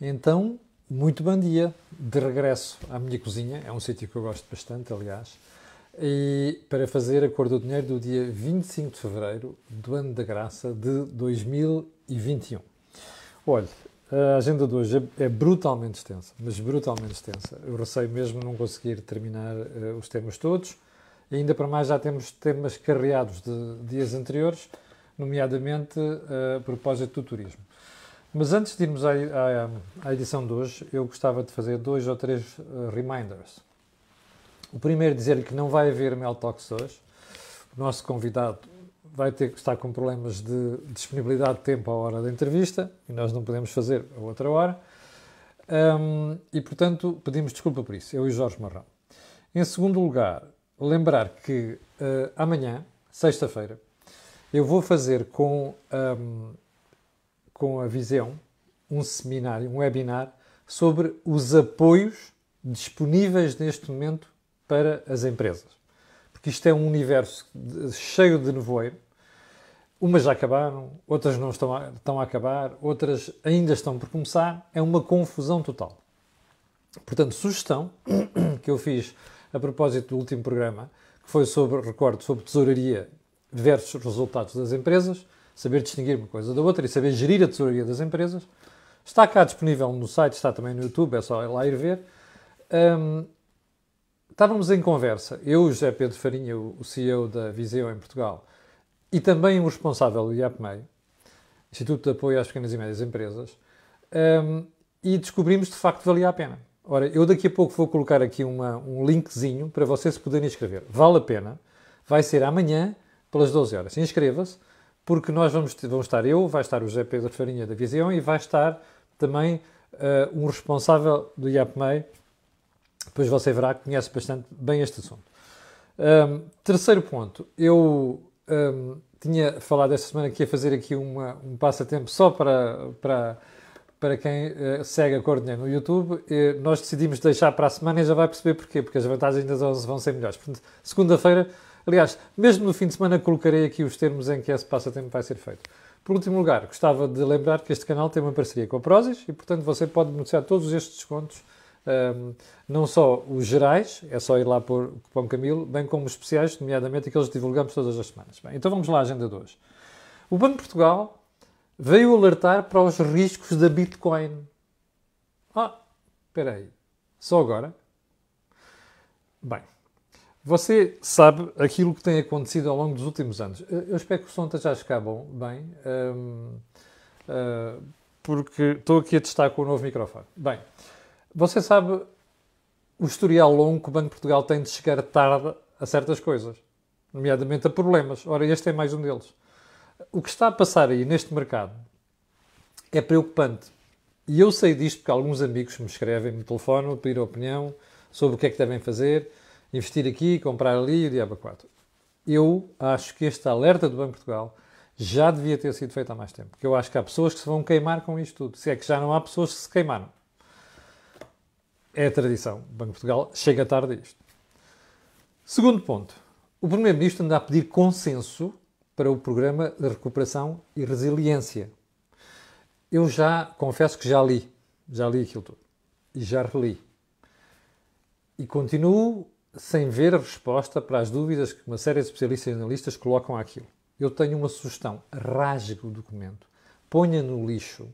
Então, muito bom dia, de regresso à minha cozinha, é um sítio que eu gosto bastante, aliás, e para fazer a cor do dinheiro do dia 25 de fevereiro do ano da graça de 2021. Olha, a agenda de hoje é, brutalmente extensa, mas brutalmente extensa. Eu receio mesmo não conseguir terminar uh, os temas todos, e ainda para mais já temos temas carreados de dias anteriores, nomeadamente uh, a propósito do turismo. Mas antes de irmos à, à, à, edição de hoje, eu gostava de fazer dois ou três uh, reminders. O primeiro, dizer-lhe que não vai haver Mel Talks hoje. O nosso convidado vai ter que estar com problemas de disponibilidade de tempo à hora da entrevista e nós não podemos fazer a outra hora. Um, e, portanto, pedimos desculpa por isso, eu e Jorge Marrão. Em segundo lugar, lembrar que uh, amanhã, sexta-feira, eu vou fazer com um, com a Visão um seminário, um webinar sobre os apoios disponíveis neste momento para as empresas. Porque isto é um universo cheio de nevoeiro. Umas já acabaram, outras não estão a, estão a acabar, outras ainda estão por começar. É uma confusão total. Portanto, sugestão que eu fiz a propósito do último programa, que foi sobre, recordo, sobre tesouraria versus resultados das empresas saber distinguir uma coisa da outra e saber gerir a tesouraria das empresas. Está cá disponível no site, está também no YouTube, é só ir lá ir ver. Um, estávamos em conversa, eu, o José Pedro Farinha, o CEO da Viseu em Portugal, e também o responsável do IAPMEI, Instituto de Apoio às Pequenas e Médias Empresas, um, e descobrimos de facto que valia a pena. Ora, eu daqui a pouco vou colocar aqui uma, um linkzinho para vocês se poderem inscrever. Vale a pena. Vai ser amanhã, pelas 12 horas. Inscreva-se porque nós vamos, vamos estar eu, vai estar o José Pedro Farinha da Visão e vai estar também uh, um responsável do IAPMEI, depois você verá que conhece bastante bem este assunto. Um, terceiro ponto, eu um, tinha falado esta semana que ia fazer aqui uma, um passatempo só para, para, para quem uh, segue a Cor no YouTube. E nós decidimos deixar para a semana e já vai perceber porquê, porque as vantagens ainda vão ser melhores. Portanto, segunda-feira Aliás, mesmo no fim de semana colocarei aqui os termos em que esse passatempo vai ser feito. Por último lugar, gostava de lembrar que este canal tem uma parceria com a Prozis e, portanto, você pode beneficiar todos estes descontos, um, não só os gerais, é só ir lá por cupom Camilo, bem como os especiais, nomeadamente aqueles que divulgamos todas as semanas. Bem, então vamos lá à agenda de hoje. O Banco de Portugal veio alertar para os riscos da Bitcoin. Ah, espera aí. Só agora? Bem, você sabe aquilo que tem acontecido ao longo dos últimos anos. Eu espero que o som já escabam bem, uh, ah, porque estou aqui a testar com o novo microfone. Bem, você sabe o historial longo que o Banco de Portugal tem de chegar tarde a certas coisas, nomeadamente a problemas. Ora, este é mais um deles. O que está a passar aí neste mercado é preocupante. E eu sei disto porque alguns amigos me escrevem no telefone, pedir opinião sobre o que é que devem fazer investir aqui, comprar ali o diabo 4. Eu acho que este alerta do Banco de Portugal já devia ter sido feito há mais tempo. Porque eu acho que há pessoas que se vão queimar com isto tudo. Se é que já não há pessoas que se queimaram. É a tradição. O Banco de Portugal chega tarde a isto. Segundo ponto. O Primeiro-Ministro anda a pedir consenso para o Programa de Recuperação e Resiliência. Eu já confesso que já li. Já li aquilo tudo. E já reli. E continuo sem ver a resposta para as dúvidas que uma série de especialistas e analistas colocam àquilo. Eu tenho uma sugestão: rasgue o documento, ponha no lixo.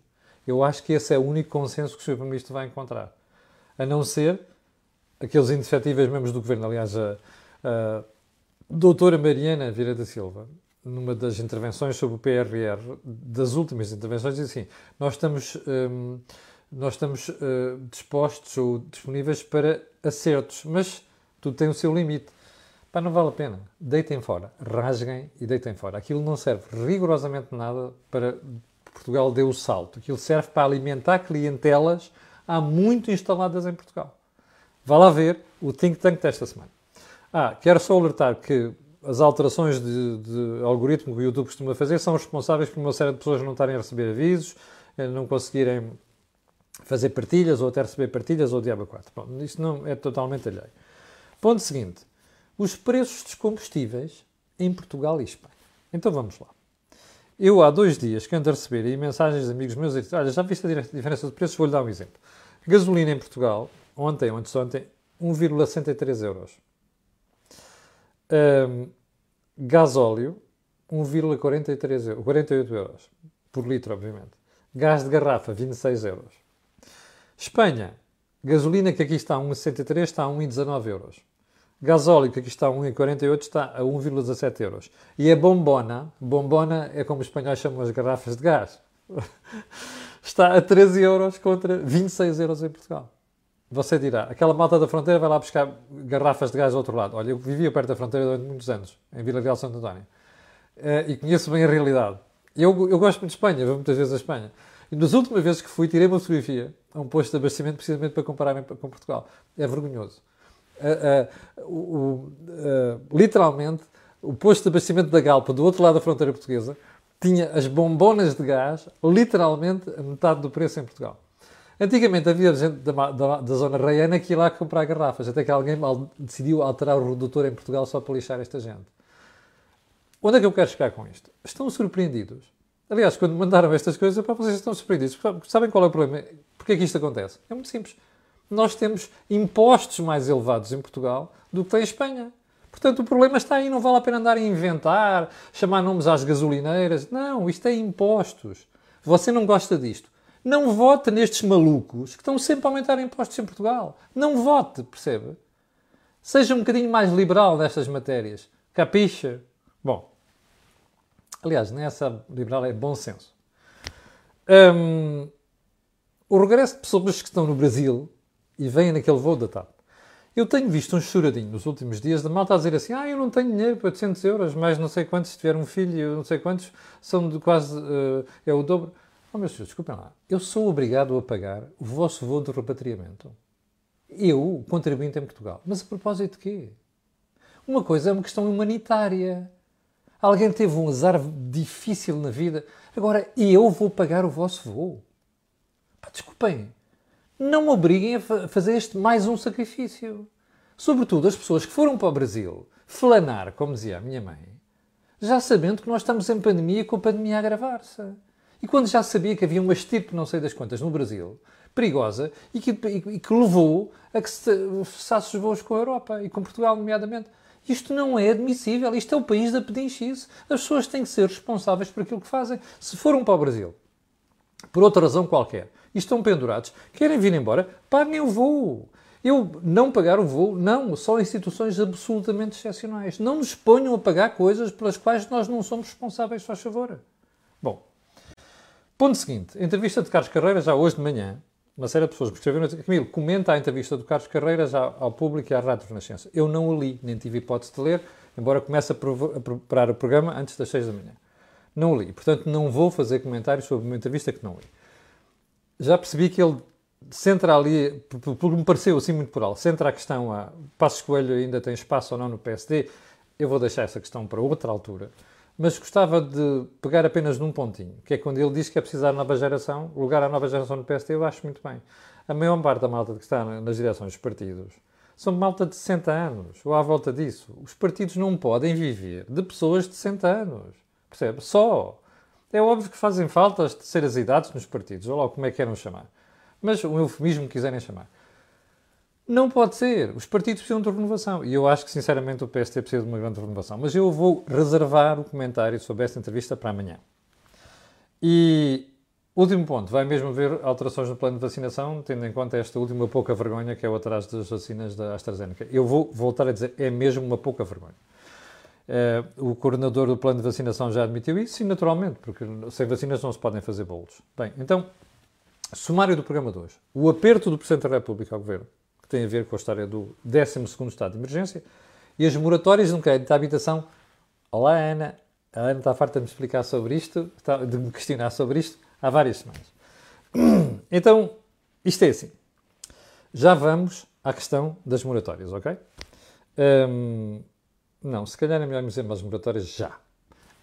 Eu acho que esse é o único consenso que o Sr. Primeiro-Ministro vai encontrar. A não ser aqueles indefetíveis membros do governo. Aliás, a, a doutora Mariana Vieira da Silva, numa das intervenções sobre o PRR, das últimas intervenções, diz assim: Nós estamos, hum, nós estamos uh, dispostos ou disponíveis para acertos, mas tudo tem o seu limite. Pá, não vale a pena. Deitem fora. Rasguem e deitem fora. Aquilo não serve rigorosamente nada para Portugal dê o salto. Aquilo serve para alimentar clientelas há muito instaladas em Portugal. Vá lá ver o think tank desta semana. Ah, quero só alertar que as alterações de, de, algoritmo que o YouTube costuma fazer são responsáveis por uma série de pessoas não estarem a receber avisos, eh, não conseguirem fazer partilhas ou até receber partilhas ou diabo 4. Bom, isso não é totalmente alheio. Ponto seguinte: os preços dos combustíveis em Portugal e Espanha. Então vamos lá. Eu, há dois dias, que ando a receber aí mensagens de amigos meus olha, já viste a diferença de preços? Vou-lhe dar um exemplo. Gasolina em Portugal, ontem, ontem, ontem, 1,63 euros. Um, gasóleo, 1,43 euros, 48 euros por litro, obviamente. Gás de garrafa, 26 euros. Espanha, gasolina que aqui está a 1,63 está a 1,19 euros. Gasóleo que aqui está a 1,48 está a 1,17 euros. E a bombona, bombona é como os espanhóis chamam as garrafas de gás, está a 13 euros contra 26 euros em Portugal. Você dirá, aquela malta da fronteira vai lá buscar garrafas de gás do outro lado. Olha, eu vivia perto da fronteira durante muitos anos, em Vila Real Santo António. Uh, e conheço bem a realidade. Eu, eu gosto muito de Espanha, vou muitas vezes a Espanha. E nas últimas vezes que fui, tirei uma fotografia a um posto de abastecimento precisamente para comparar com Portugal. É vergonhoso. Literalmente, o posto de abastecimento da Galpa, do outro lado da fronteira portuguesa, tinha as bombonas de gás, literalmente, a metade do preço em Portugal. Antigamente havia gente da, da, da zona reiana que ia lá comprar garrafas, até que alguém decidiu alterar o redutor em Portugal só para lixar esta gente. Onde é que eu quero chegar com isto? Estão surpreendidos. Aliás, quando mandaram estas coisas, para vocês estão surpreendidos. Sabem qual é o problema? Porquê é que isto acontece? É muito simples. Nós temos impostos mais elevados em Portugal do que tem em Espanha. Portanto, o problema está aí. Não vale a pena andar a inventar, chamar nomes às gasolineiras. Não, isto é impostos. Você não gosta disto. Não vote nestes malucos que estão sempre a aumentar impostos em Portugal. Não vote, percebe? Seja um bocadinho mais liberal nestas matérias. Capixa? Bom, aliás, nessa liberal é bom senso. Um, o regresso de pessoas que estão no Brasil e vêm naquele voo da TAP. Eu tenho visto um choradinho nos últimos dias da malta a dizer assim: Ah, eu não tenho dinheiro para 800 euros, mas não sei quantos, se tiver um filho, eu não sei quantos, são de quase. Uh, é o dobro. Oh, meus senhores, desculpem lá. Eu sou obrigado a pagar o vosso voo de repatriamento. Eu, contribuinte em Portugal. Mas a propósito de quê? Uma coisa é uma questão humanitária. Alguém teve um azar difícil na vida. Agora, eu vou pagar o vosso voo. Pá, desculpem. Não me obriguem a fazer este mais um sacrifício. Sobretudo as pessoas que foram para o Brasil flanar, como dizia a minha mãe, já sabendo que nós estamos em pandemia com a pandemia a agravar-se. E quando já sabia que havia uma estirpe, não sei das quantas, no Brasil, perigosa, e que, e, e que levou a que se cessasse os voos com a Europa e com Portugal, nomeadamente. Isto não é admissível. Isto é o país da pedinchice. As pessoas têm que ser responsáveis por aquilo que fazem. Se foram para o Brasil, por outra razão qualquer, e estão pendurados, querem vir embora, paguem o voo. Eu não pagar o voo, não, só instituições absolutamente excepcionais. Não nos ponham a pagar coisas pelas quais nós não somos responsáveis, faz favor. Bom, Ponto seguinte, entrevista de Carlos Carreira já hoje de manhã, uma série de pessoas me escreveram Camilo, comenta a entrevista do Carlos Carreira já ao público e à Rádio Renascença. Eu não o li, nem tive hipótese de ler, embora comece a, a preparar o programa antes das 6 da manhã. Não li, portanto não vou fazer comentários sobre uma entrevista que não li. Já percebi que ele centra ali, porque me pareceu assim muito alto, centra a questão a Passos Coelho ainda tem espaço ou não no PSD, eu vou deixar essa questão para outra altura mas gostava de pegar apenas num pontinho, que é quando ele diz que é preciso dar nova geração, lugar à nova geração no PST, eu acho muito bem. A maior parte da malta que está nas direções dos partidos são malta de 60 anos, ou à volta disso. Os partidos não podem viver de pessoas de 60 anos, percebe? Só. É óbvio que fazem falta as terceiras idades nos partidos, ou lá como é que queiram chamar. Mas o eufemismo quiserem chamar. Não pode ser. Os partidos precisam de renovação. E eu acho que, sinceramente, o PST precisa de uma grande renovação. Mas eu vou reservar o comentário sobre esta entrevista para amanhã. E último ponto: vai mesmo haver alterações no plano de vacinação, tendo em conta esta última pouca vergonha que é o atraso das vacinas da AstraZeneca. Eu vou voltar a dizer: é mesmo uma pouca vergonha. Uh, o coordenador do plano de vacinação já admitiu isso, e naturalmente, porque sem vacinas não se podem fazer bolos. Bem, então, sumário do programa de hoje. O aperto do Presidente da República ao Governo que tem a ver com a história do 12 estado de emergência, e as moratórias de um crédito de habitação. Olá, Ana. A Ana está farta de me explicar sobre isto, de me questionar sobre isto há várias semanas. Então, isto é assim. Já vamos à questão das moratórias, ok? Hum, não, se calhar é melhor me dizer as moratórias já.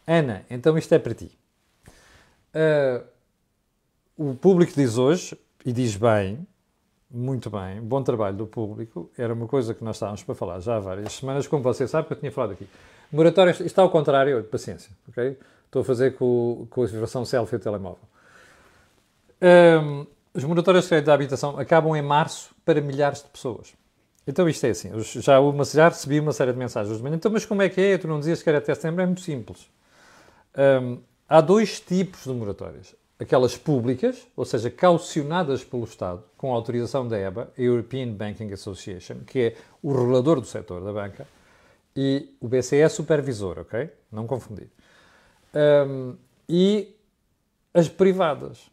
Ana, então isto é para ti. Uh, o público diz hoje, e diz bem, muito bem, bom trabalho do público. Era uma coisa que nós estávamos para falar já há várias semanas, como você sabe, que eu tinha falado aqui. Moratórias, isto está ao contrário, paciência, ok? Estou a fazer com, com a versão selfie do telemóvel. Um, os moratórios de crédito da habitação acabam em março para milhares de pessoas. Então isto é assim, já, uma, já recebi uma série de mensagens de manhã, então mas como é que é? Tu não dizias que era até setembro? É muito simples. Um, há dois tipos de moratórias. Aquelas públicas, ou seja, caucionadas pelo Estado, com autorização da EBA, European Banking Association, que é o regulador do setor da banca, e o BCE é supervisor, ok? Não confundir. Um, e as privadas.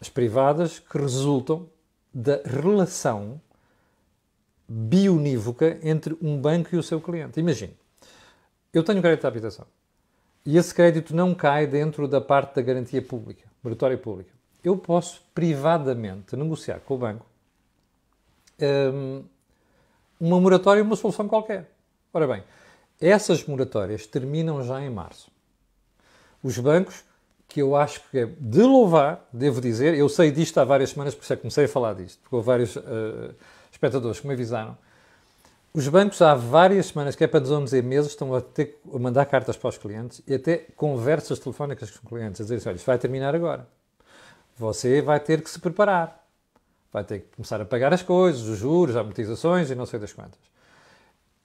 As privadas que resultam da relação bionívoca entre um banco e o seu cliente. Imagine, eu tenho crédito de habitação e esse crédito não cai dentro da parte da garantia pública, moratória pública. Eu posso privadamente negociar com o banco um, uma moratória, uma solução qualquer. Ora bem, essas moratórias terminam já em março. Os bancos, que eu acho que é de louvar, devo dizer, eu sei disto há várias semanas, por isso é comecei a falar disto, porque houve vários uh, espectadores que me avisaram. Os bancos há várias semanas, que é para dizer meses, estão a, ter, a mandar cartas para os clientes e até conversas telefónicas com os clientes, a dizer assim, olha, isto vai terminar agora. Você vai ter que se preparar. Vai ter que começar a pagar as coisas, os juros, as amortizações e não sei das quantas.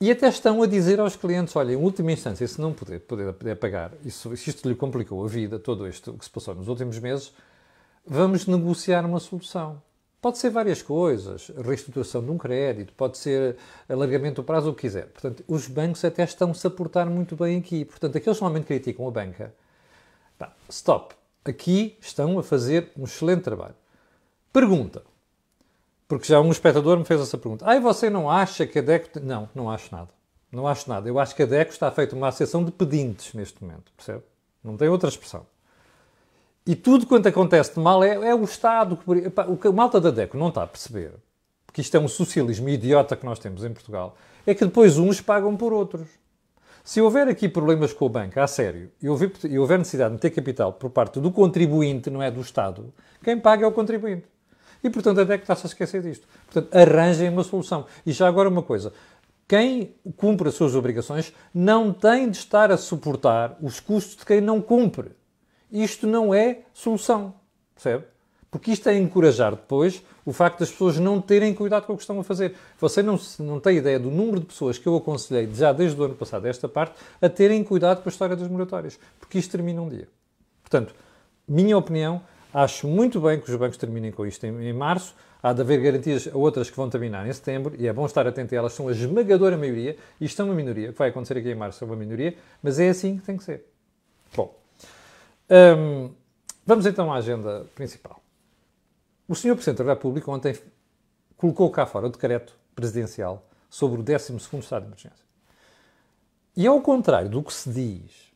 E até estão a dizer aos clientes, olha, em última instância, se não puder, puder, puder pagar, isso, se isto lhe complicou a vida, todo isto que se passou nos últimos meses, vamos negociar uma solução. Pode ser várias coisas, reestruturação de um crédito, pode ser alargamento do prazo, o que quiser. Portanto, os bancos até estão-se a portar muito bem aqui. Portanto, aqueles que normalmente criticam a banca, stop. Aqui estão a fazer um excelente trabalho. Pergunta. Porque já um espectador me fez essa pergunta. Ah, você não acha que a DECO... Não, não acho nada. Não acho nada. Eu acho que a DECO está feita uma associação de pedintes neste momento, percebe? Não tem outra expressão. E tudo quanto acontece de mal é, é o Estado. Que, o que a malta da DECO não está a perceber, porque isto é um socialismo idiota que nós temos em Portugal, é que depois uns pagam por outros. Se houver aqui problemas com o banco, a sério, e houver, e houver necessidade de ter capital por parte do contribuinte, não é do Estado, quem paga é o contribuinte. E, portanto, a DEC está-se a esquecer disto. Portanto, arranjem uma solução. E já agora uma coisa. Quem cumpre as suas obrigações não tem de estar a suportar os custos de quem não cumpre. Isto não é solução, percebe? Porque isto é encorajar depois o facto das pessoas não terem cuidado com o que estão a fazer. Você não, não tem ideia do número de pessoas que eu aconselhei já desde o ano passado, esta parte, a terem cuidado com a história das moratórias. Porque isto termina um dia. Portanto, minha opinião, acho muito bem que os bancos terminem com isto em, em março. Há de haver garantias a outras que vão terminar em setembro e é bom estar atento a elas. São a esmagadora maioria. Isto é uma minoria. O que vai acontecer aqui em março é uma minoria, mas é assim que tem que ser. Bom, vamos então à agenda principal. O Sr. Presidente da República ontem colocou cá fora o decreto presidencial sobre o 12 Estado de Emergência. E ao contrário do que se diz,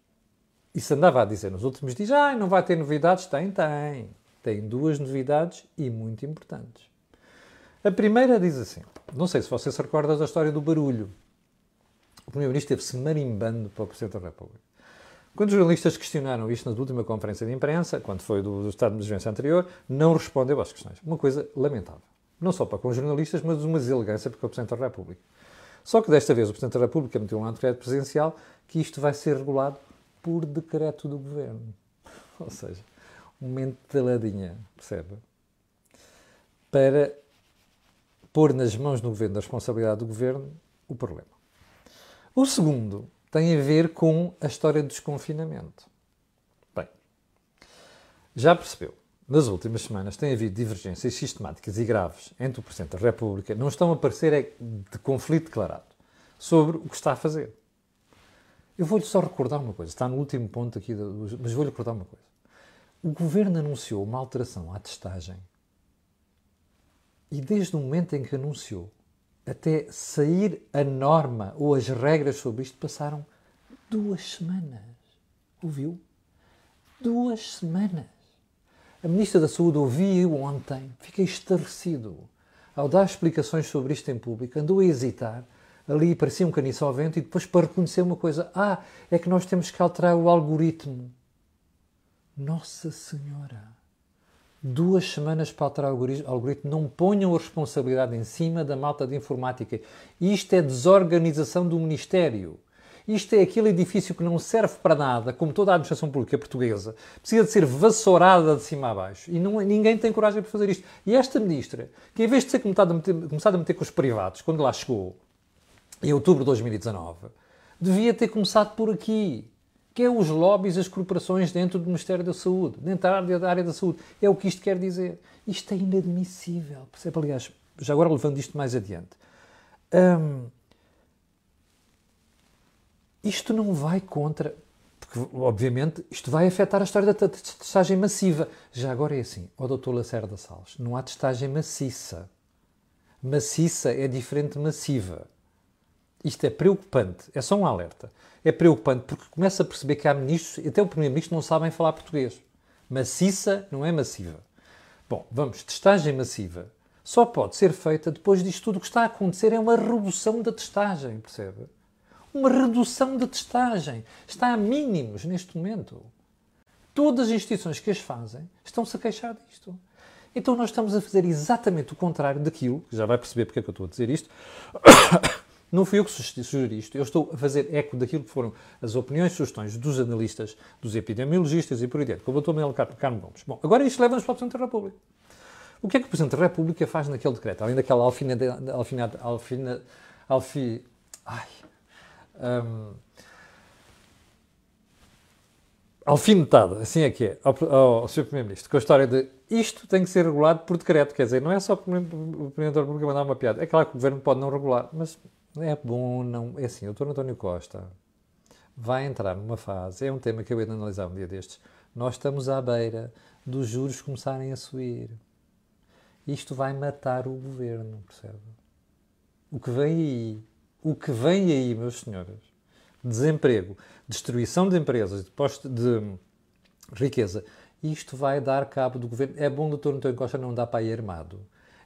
e se andava a dizer nos últimos dias, ah, não vai ter novidades, tem, tem. Tem duas novidades e muito importantes. A primeira diz assim, não sei se você se recorda da história do barulho. O Primeiro-Ministro esteve-se marimbando para o Presidente da República. Quando os jornalistas questionaram isto na última conferência de imprensa, quando foi do, do estado de emergência anterior, não respondeu às questões. Uma coisa lamentável. Não só para com os jornalistas, mas uma deselegância com o Presidente da República. Só que desta vez o Presidente da República meteu um decreto presidencial que isto vai ser regulado por decreto do Governo. Ou seja, uma entaladinha, percebe? Para pôr nas mãos do Governo, da responsabilidade do Governo, o problema. O segundo tem a ver com a história do desconfinamento. Bem, já percebeu, nas últimas semanas tem havido divergências sistemáticas e graves entre o Presidente da República, não estão a aparecer é de conflito declarado, sobre o que está a fazer. Eu vou-lhe só recordar uma coisa, está no último ponto aqui, mas vou-lhe recordar uma coisa. O Governo anunciou uma alteração à testagem e desde o momento em que anunciou até sair a norma ou as regras sobre isto passaram duas semanas. Ouviu? Duas semanas. A Ministra da Saúde ouviu ontem, fiquei estarrecido. Ao dar explicações sobre isto em público, andou a hesitar, ali parecia um caniço ao vento, e depois para reconhecer uma coisa: ah, é que nós temos que alterar o algoritmo. Nossa Senhora! Duas semanas para alterar o algoritmo. Não ponham a responsabilidade em cima da malta de informática. Isto é desorganização do Ministério. Isto é aquele edifício que não serve para nada, como toda a administração pública portuguesa, precisa de ser vassourada de cima a baixo. E não, ninguém tem coragem para fazer isto. E esta ministra, que em vez de começado a meter, começado a meter com os privados, quando lá chegou, em outubro de 2019, devia ter começado por aqui que é os lobbies, as corporações dentro do Ministério da Saúde, dentro da área, da área da saúde. É o que isto quer dizer. Isto é inadmissível. Percebe? Aliás, já agora levando isto mais adiante. Hum, isto não vai contra. Porque, obviamente, isto vai afetar a história da testagem massiva. Já agora é assim, ó Dr. Lacerda Salles, não há testagem maciça. Maciça é diferente de massiva. Isto é preocupante. É só um alerta é preocupante porque começa a perceber que há ministros, até o primeiro-ministro, não sabem falar português. Maciça não é massiva. Bom, vamos, testagem massiva só pode ser feita depois disto tudo. O que está a acontecer é uma redução da testagem, percebe? Uma redução da testagem. Está a mínimos neste momento. Todas as instituições que as fazem estão-se a queixar disto. Então nós estamos a fazer exatamente o contrário daquilo, já vai perceber porque é que eu estou a dizer isto, não fui eu que sugeri isto. Eu estou a fazer eco daquilo que foram as opiniões e sugestões dos analistas, dos epidemiologistas e por aí dentro, como o Dr. Manuel Carmo Gomes. Bom, agora isto leva-nos para o Presidente da República. O que é que o Presidente da República faz naquele decreto? Além daquela alfinada... alfinada alfina, alfi, ai, um, alfinetada, assim é que é, ao, ao Sr. Primeiro-Ministro, com a história de isto tem que ser regulado por decreto. Quer dizer, não é só o República mandar uma piada. É claro que o Governo pode não regular, mas é bom, não. É assim, o Dr. António Costa vai entrar numa fase, é um tema que eu ia analisar um dia destes. Nós estamos à beira dos juros começarem a subir. Isto vai matar o governo, percebe? O que vem aí, o que vem aí, meus senhores, desemprego, destruição de empresas, de, posto, de riqueza, isto vai dar cabo do governo. É bom o Dr. António Costa não dar para ir armado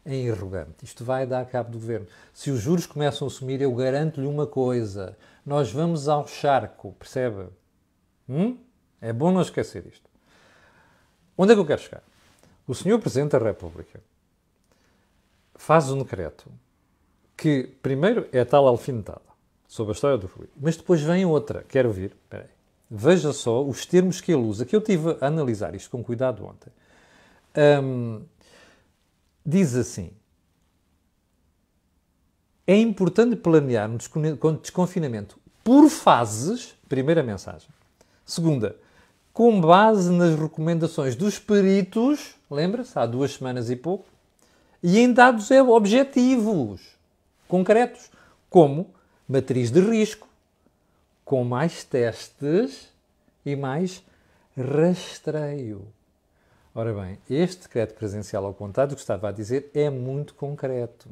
em arrogante. Isto vai dar cabo do governo. Se os juros começam a subir, eu garanto-lhe uma coisa: nós vamos ao charco, percebe? Hum? É bom não esquecer isto. Onde é que eu quero chegar? O senhor Presidente da República faz um decreto que, primeiro, é tal alfinetada sobre a história do Rui, mas depois vem outra. Quero ouvir? Espera aí. Veja só os termos que ele usa, que eu tive a analisar isto com cuidado ontem. Um, diz assim: é importante planear um desconfinamento por fases. Primeira mensagem. Segunda, com base nas recomendações dos peritos, lembra-se, há duas semanas e pouco, e em dados objetivos, concretos, como matriz de risco, com mais testes e mais rastreio. Ora bem, este decreto presencial, ao contrário do que estava a dizer, é muito concreto.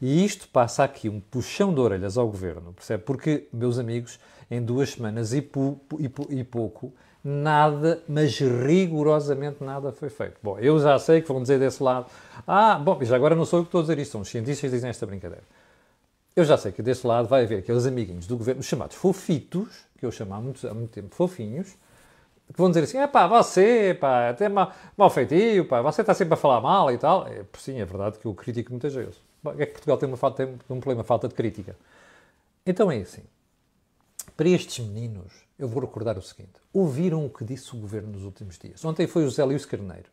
E isto passa aqui um puxão de orelhas ao governo, percebe? Porque, meus amigos, em duas semanas e, pu, e, pu, e pouco, nada, mas rigorosamente nada foi feito. Bom, eu já sei que vão dizer desse lado, ah, bom, já agora não sou eu que estou a dizer isto, são os cientistas que dizem esta brincadeira. Eu já sei que desse lado vai haver aqueles amiguinhos do governo, chamados fofitos, que eu chamo há muito, há muito tempo fofinhos, que vão dizer assim, é pá, você, pá, até mal, mal feitio, pá, você está sempre a falar mal e tal. É, sim, é verdade que eu critico muitas vezes. É que Portugal tem, uma falta, tem um problema, falta de crítica. Então é assim, para estes meninos, eu vou recordar o seguinte, ouviram o que disse o Governo nos últimos dias. Ontem foi o José Luís Carneiro,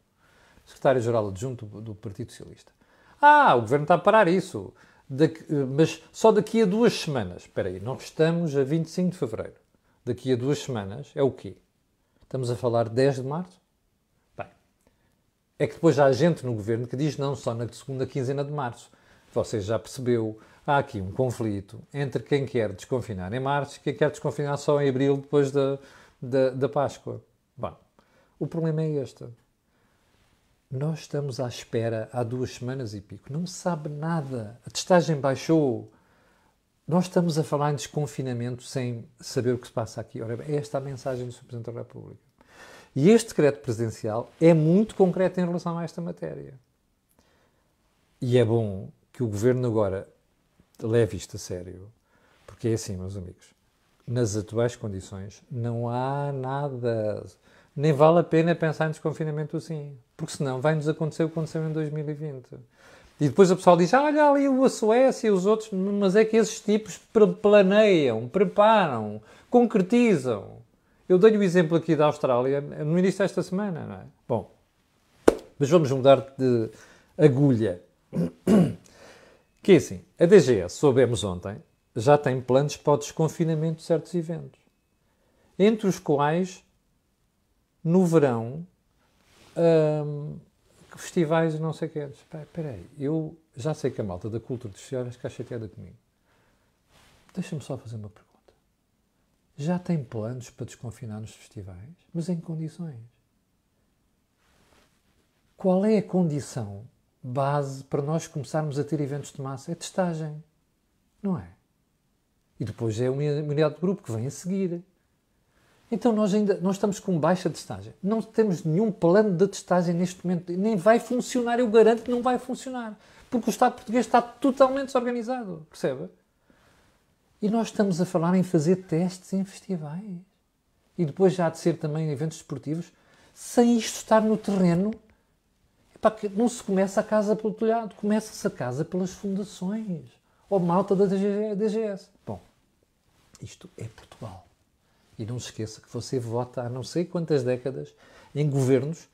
secretário-geral adjunto do Partido Socialista. Ah, o Governo está a parar isso, daqui, mas só daqui a duas semanas. Espera aí, nós estamos a 25 de Fevereiro. Daqui a duas semanas é o quê? Estamos a falar 10 de março? Bem, é que depois há gente no governo que diz não, só na segunda quinzena de março. Você já percebeu, há aqui um conflito entre quem quer desconfinar em março e quem quer desconfinar só em abril, depois da, da, da Páscoa. Bom, o problema é este. Nós estamos à espera há duas semanas e pico. Não se sabe nada. A testagem baixou. Nós estamos a falar em desconfinamento sem saber o que se passa aqui. Ora, é esta a mensagem do Sr. Presidente da República. E este decreto presidencial é muito concreto em relação a esta matéria. E é bom que o Governo agora leve isto a sério, porque é assim, meus amigos, nas atuais condições não há nada, nem vale a pena pensar em desconfinamento assim, porque senão vai-nos acontecer o que aconteceu em 2020. E depois o pessoal diz: ah, olha ali a Suécia e os outros, mas é que esses tipos planeiam, preparam, concretizam. Eu dei o exemplo aqui da Austrália no início desta semana, não é? Bom, mas vamos mudar de agulha. Que é assim, a DGS, soubemos ontem, já tem planos para o desconfinamento de certos eventos. Entre os quais, no verão, hum, festivais não sei o que. Espera aí, eu já sei que a malta da cultura dos festivais está chateada comigo. Deixa-me só fazer uma pergunta. Já tem planos para desconfinar nos festivais? Mas em condições? Qual é a condição base para nós começarmos a ter eventos de massa? É testagem. Não é? E depois é uma unidade de grupo que vem a seguir. Então nós ainda nós estamos com baixa testagem. Não temos nenhum plano de testagem neste momento. Nem vai funcionar, eu garanto que não vai funcionar. Porque o Estado português está totalmente desorganizado. Percebe? E nós estamos a falar em fazer testes em festivais. E depois já de ser também em eventos esportivos, sem isto estar no terreno. Epá, não se começa a casa pelo telhado, começa-se a casa pelas fundações. Ou malta da DGS. Bom, isto é Portugal. E não se esqueça que você vota há não sei quantas décadas em governos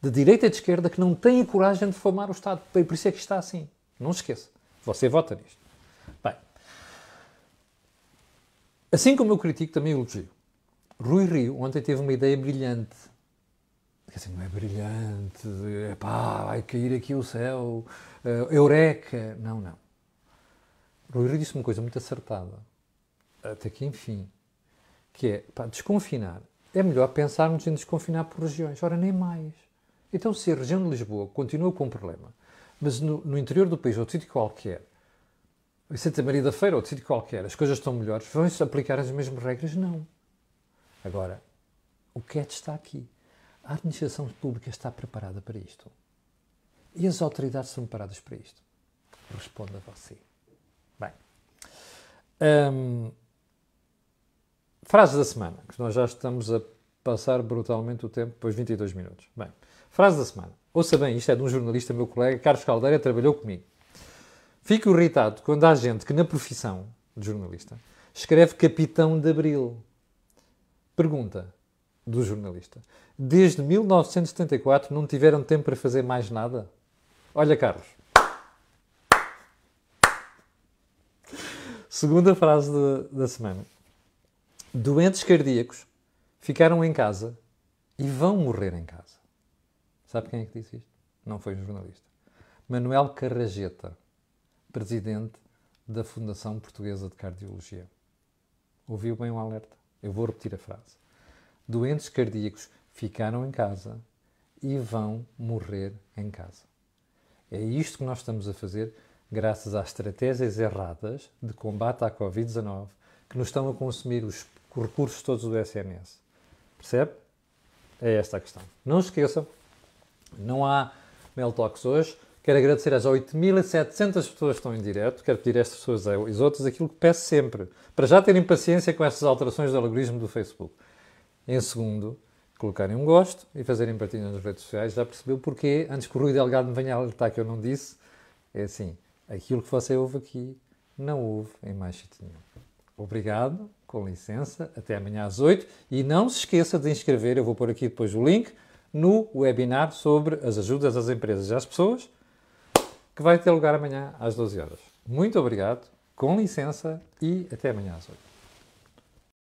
de direita e de esquerda que não têm coragem de formar o Estado. Por isso é que está assim. Não se esqueça. Você vota nisto. Bem, assim como eu critico, também elogio. Rui Rio ontem teve uma ideia brilhante. Dizer, não é brilhante, pá, vai cair aqui o céu, uh, eureka. Não, não. Rui Rio disse uma coisa muito acertada. Até que, enfim, que é, para desconfinar, é melhor pensarmos em desconfinar por regiões. Ora, nem mais. Então, se a região de Lisboa continua com um problema, mas no, no interior do país, ou de sítio qualquer, em Santa Maria da Feira, ou de sítio qualquer, as coisas estão melhores, vão-se aplicar as mesmas regras? Não. Agora, o que é está aqui? A administração pública está preparada para isto? E as autoridades estão preparadas para isto? Responda você. Bem. Hum, Frase da semana, que nós já estamos a passar brutalmente o tempo, depois 22 minutos. Bem, frase da semana. Ouça bem, isto é de um jornalista, meu colega, Carlos Caldeira, trabalhou comigo. Fico irritado quando há gente que na profissão de jornalista escreve Capitão de Abril. Pergunta do jornalista. Desde 1974 não tiveram tempo para fazer mais nada? Olha, Carlos. Segunda frase de, da semana doentes cardíacos ficaram em casa e vão morrer em casa. Sabe quem é que disse isto? Não foi um jornalista. Manuel Carrageta, presidente da Fundação Portuguesa de Cardiologia. Ouviu bem o alerta? Eu vou repetir a frase. Doentes cardíacos ficaram em casa e vão morrer em casa. É isto que nós estamos a fazer graças às estratégias erradas de combate à Covid-19 que nos estão a consumir os recursos todos do SNS. Percebe? É esta a questão. Não se esqueçam, não há Mail Talks hoje. Quero agradecer às 8.700 pessoas que estão em direto. Quero pedir a estas pessoas e aos outros aquilo que peço sempre. Para já terem paciência com estas alterações do algoritmo do Facebook. Em segundo, colocarem um gosto e fazerem partilha nas redes sociais. Já percebeu porquê? Antes que o Rui Delgado me venha alertar que eu não disse. É assim, aquilo que você ouve aqui, não ouve em mais sítio nenhum. Obrigado com licença, até amanhã às 8 e não se esqueça de inscrever, eu vou pôr aqui depois o link, no webinar sobre as ajudas às empresas e às pessoas, que vai ter lugar amanhã às 12 horas. Muito obrigado, com licença e até amanhã às 8.